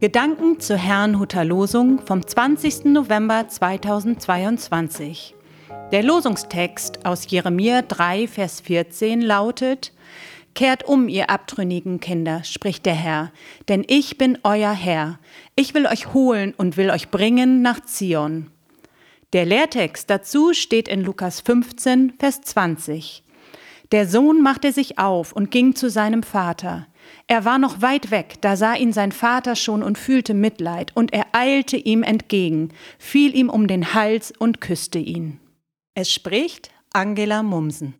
Gedanken zur Herrnhuter Losung vom 20. November 2022. Der Losungstext aus Jeremia 3, Vers 14 lautet: Kehrt um, ihr abtrünnigen Kinder, spricht der Herr, denn ich bin euer Herr. Ich will euch holen und will euch bringen nach Zion. Der Lehrtext dazu steht in Lukas 15, Vers 20. Der Sohn machte sich auf und ging zu seinem Vater. Er war noch weit weg, da sah ihn sein Vater schon und fühlte Mitleid, und er eilte ihm entgegen, fiel ihm um den Hals und küsste ihn. Es spricht Angela Mumsen.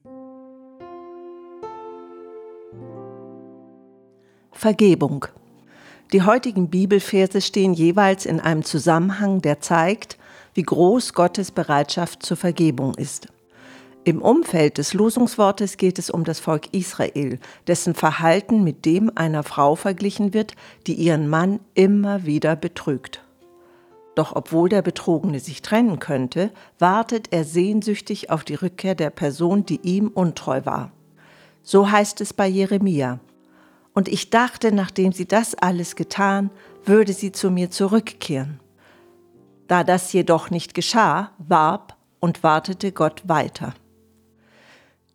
Vergebung. Die heutigen Bibelverse stehen jeweils in einem Zusammenhang, der zeigt, wie groß Gottes Bereitschaft zur Vergebung ist. Im Umfeld des Losungswortes geht es um das Volk Israel, dessen Verhalten mit dem einer Frau verglichen wird, die ihren Mann immer wieder betrügt. Doch obwohl der Betrogene sich trennen könnte, wartet er sehnsüchtig auf die Rückkehr der Person, die ihm untreu war. So heißt es bei Jeremia. Und ich dachte, nachdem sie das alles getan, würde sie zu mir zurückkehren. Da das jedoch nicht geschah, warb und wartete Gott weiter.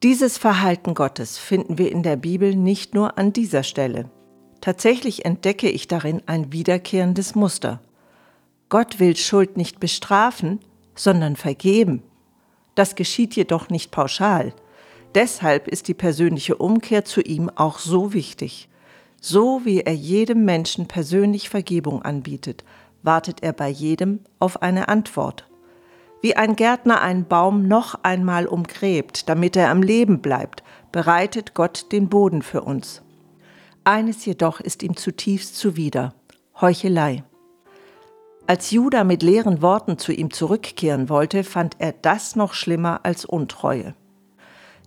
Dieses Verhalten Gottes finden wir in der Bibel nicht nur an dieser Stelle. Tatsächlich entdecke ich darin ein wiederkehrendes Muster. Gott will Schuld nicht bestrafen, sondern vergeben. Das geschieht jedoch nicht pauschal. Deshalb ist die persönliche Umkehr zu ihm auch so wichtig. So wie er jedem Menschen persönlich Vergebung anbietet, wartet er bei jedem auf eine Antwort wie ein Gärtner einen Baum noch einmal umgräbt, damit er am Leben bleibt, bereitet Gott den Boden für uns. Eines jedoch ist ihm zutiefst zuwider, Heuchelei. Als Judah mit leeren Worten zu ihm zurückkehren wollte, fand er das noch schlimmer als Untreue.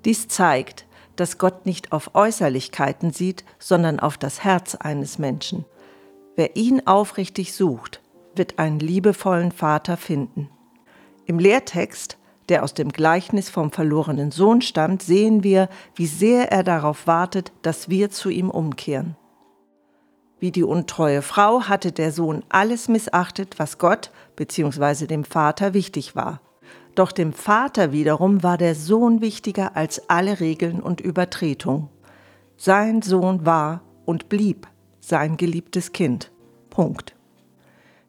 Dies zeigt, dass Gott nicht auf Äußerlichkeiten sieht, sondern auf das Herz eines Menschen. Wer ihn aufrichtig sucht, wird einen liebevollen Vater finden. Im Lehrtext, der aus dem Gleichnis vom verlorenen Sohn stammt, sehen wir, wie sehr er darauf wartet, dass wir zu ihm umkehren. Wie die untreue Frau hatte der Sohn alles missachtet, was Gott bzw. dem Vater wichtig war. Doch dem Vater wiederum war der Sohn wichtiger als alle Regeln und Übertretung. Sein Sohn war und blieb sein geliebtes Kind. Punkt.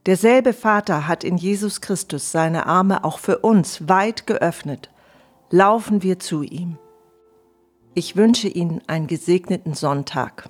Derselbe Vater hat in Jesus Christus seine Arme auch für uns weit geöffnet. Laufen wir zu ihm. Ich wünsche Ihnen einen gesegneten Sonntag.